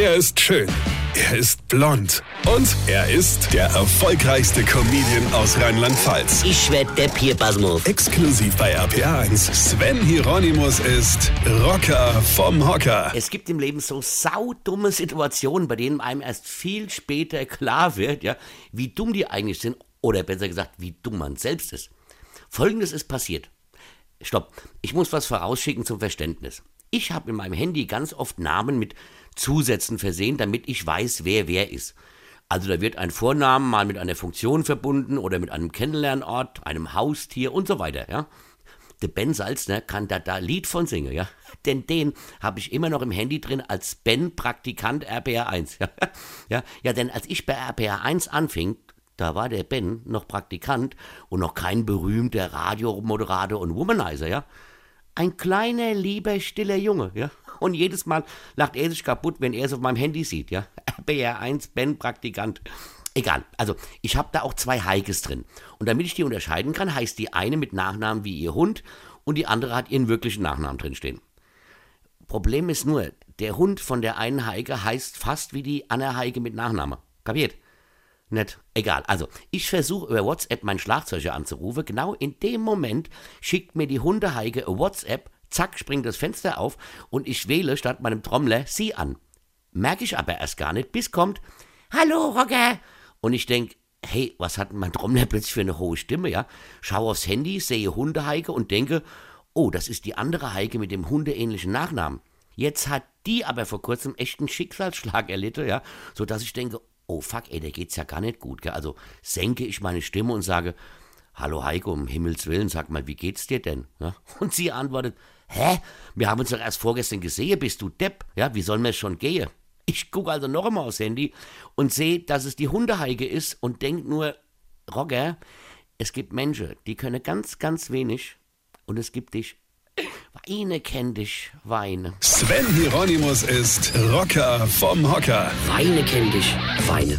Er ist schön. Er ist blond. Und er ist der erfolgreichste Comedian aus Rheinland-Pfalz. Ich werd der Pierpasmus. Exklusiv bei RPA1. Sven Hieronymus ist Rocker vom Hocker. Es gibt im Leben so saudumme Situationen, bei denen einem erst viel später klar wird, ja, wie dumm die eigentlich sind. Oder besser gesagt, wie dumm man selbst ist. Folgendes ist passiert. Stopp, ich muss was vorausschicken zum Verständnis. Ich habe in meinem Handy ganz oft Namen mit Zusätzen versehen, damit ich weiß, wer wer ist. Also da wird ein Vornamen mal mit einer Funktion verbunden oder mit einem Kennenlernort, einem Haustier und so weiter, ja. Der Ben Salzner kann da da Lied von singen, ja. Denn den habe ich immer noch im Handy drin als Ben Praktikant RPR 1. Ja. ja, ja, denn als ich bei RPR 1 anfing, da war der Ben noch Praktikant und noch kein berühmter Radiomoderator und Womanizer, ja. Ein kleiner, lieber, stiller Junge, ja. Und jedes Mal lacht er sich kaputt, wenn er es auf meinem Handy sieht, ja. RBR1, Ben, Praktikant. Egal, also ich habe da auch zwei Heikes drin. Und damit ich die unterscheiden kann, heißt die eine mit Nachnamen wie ihr Hund und die andere hat ihren wirklichen Nachnamen drinstehen. Problem ist nur, der Hund von der einen Heike heißt fast wie die Anna Heike mit Nachname. Kapiert? Nett. Egal. Also, ich versuche über WhatsApp meinen Schlagzeuger anzurufen. Genau in dem Moment schickt mir die Hundeheike WhatsApp. Zack, springt das Fenster auf und ich wähle statt meinem Trommler sie an. Merke ich aber erst gar nicht, bis kommt, Hallo, Rocker! Und ich denke, hey, was hat mein Trommler plötzlich für eine hohe Stimme, ja? Schau aufs Handy, sehe Hundeheike und denke, oh, das ist die andere Heike mit dem hundeähnlichen Nachnamen. Jetzt hat die aber vor kurzem echt einen Schicksalsschlag erlitten, ja, so dass ich denke, oh fuck, ey, der geht's ja gar nicht gut. Gell? Also senke ich meine Stimme und sage, Hallo Heiko, um Himmels Willen, sag mal, wie geht's dir denn? Ja? Und sie antwortet, Hä? Wir haben uns doch erst vorgestern gesehen, bist du Depp? Ja, wie sollen wir schon gehen? Ich gucke also noch einmal aufs Handy und sehe, dass es die Hundeheike ist und denk nur, Roger, es gibt Menschen, die können ganz, ganz wenig und es gibt dich. Weine kenn dich, Weine. Sven Hieronymus ist Rocker vom Hocker. Weine kenn dich, Weine.